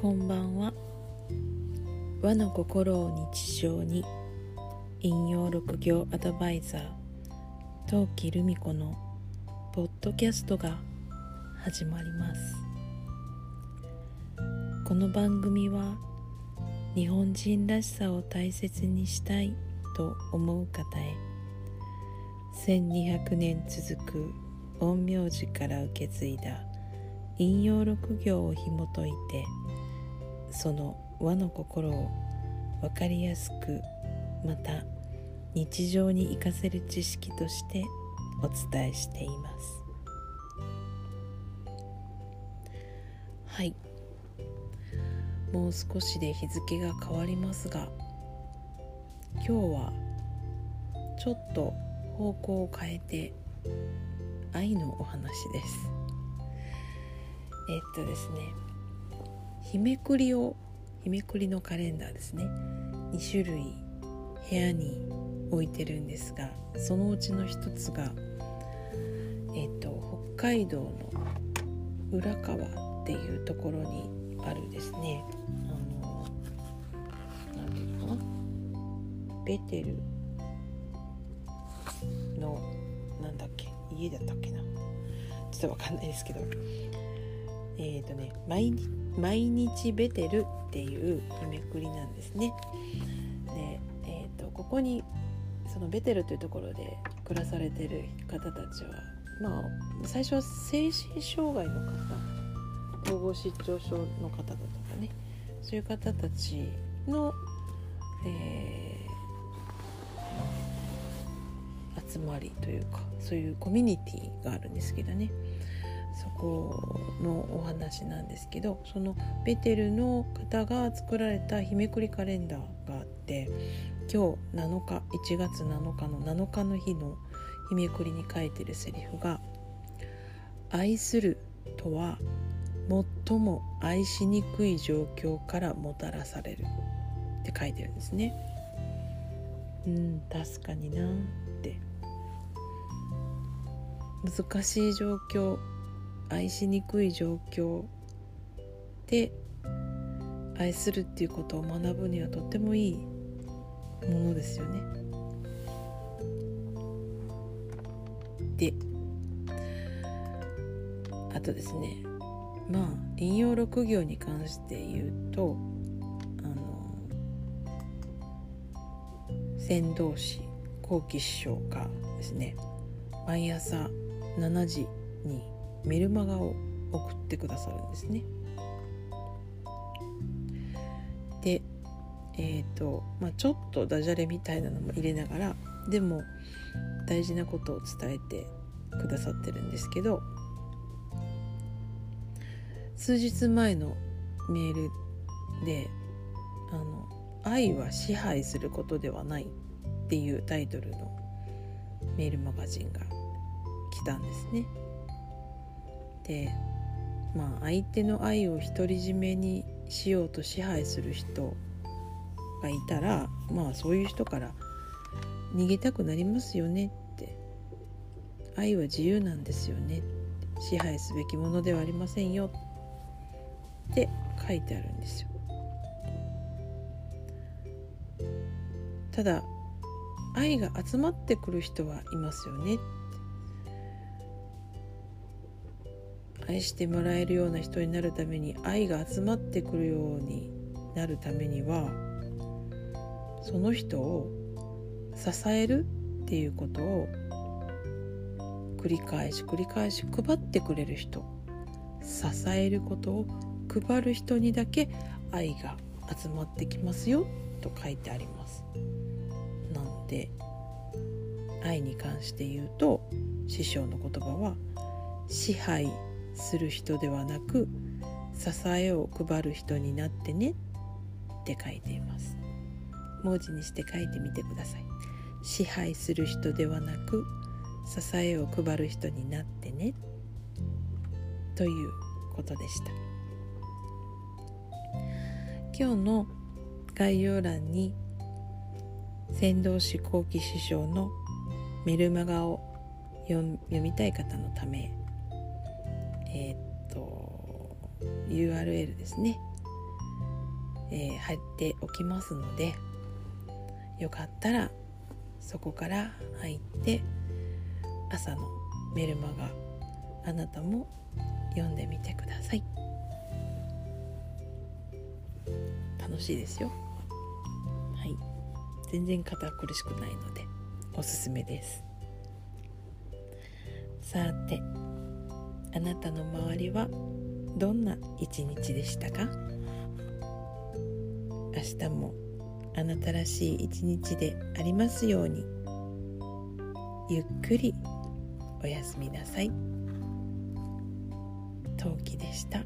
こんばんは。和の心を日常に引用六行アドバイザー陶器留美子のポッドキャストが始まります。この番組は日本人らしさを大切にしたいと思う方へ1200年続く陰陽師から受け継いだ引用六行を紐解いてその和の心を分かりやすくまた日常に生かせる知識としてお伝えしています。はい。もう少しで日付が変わりますが今日はちょっと方向を変えて愛のお話です。えっとですね日めくりを日めくりのカレンダーですね。2種類部屋に置いてるんですがそのうちの一つがえっと北海道の浦川っていうところにあるですね。あの何ていうのかな。ベテルのなんだっけ家だったっけな。ちょっとわかんないですけど。えっ、ー、とね毎日毎日ベテルっていう日めくりなんですね。で、えーと、ここにそのベテルというところで暮らされてる方たちはまあ最初は精神障害の方統合失調症の方だとかねそういう方たちの、えー、集まりというかそういうコミュニティがあるんですけどねそこのお話なんですけどそのベテルの方が作られた日めくりカレンダーがあって今日7日1月7日の7日の日の日めくりに書いてるセリフが「愛するとは最も愛しにくい状況からもたらされる」って書いてるんですね。うん確かになって難しい状況愛しにくい状況で愛するっていうことを学ぶにはとってもいいものですよね。であとですねまあ引用六行に関して言うとあの先導師後期師匠がですね毎朝7時にメルマガを送ってくださるんですね。でえっ、ー、とまあちょっとダジャレみたいなのも入れながらでも大事なことを伝えてくださってるんですけど数日前のメールで「あの愛は支配することではない」っていうタイトルのメールマガジンが来たんですね。でまあ相手の愛を独り占めにしようと支配する人がいたらまあそういう人から逃げたくなりますよねって。愛は自由なんですよね支配すべきものではありませんよって書いてあるんですよ。ただ愛が集まってくる人はいますよね愛してもらえるような人になるために愛が集まってくるようになるためにはその人を支えるっていうことを繰り返し繰り返し配ってくれる人支えることを配る人にだけ愛が集まってきますよと書いてあります。なので愛に関して言うと師匠の言葉は支配する人ではなく支えを配る人になってねって書いています。文字にして書いてみてください。支配する人ではなく支えを配る人になってねということでした。今日の概要欄に先導志向記師匠のメルマガを読みたい方のためえー、っと URL ですね。えー、貼っておきますのでよかったらそこから入って朝のメルマガあなたも読んでみてください。楽しいですよ。はい。全然堅苦しくないのでおすすめです。さてあなたの周りはどんな一日でしたか？明日もあなたらしい一日でありますようにゆっくりおやすみなさい。陶器でした。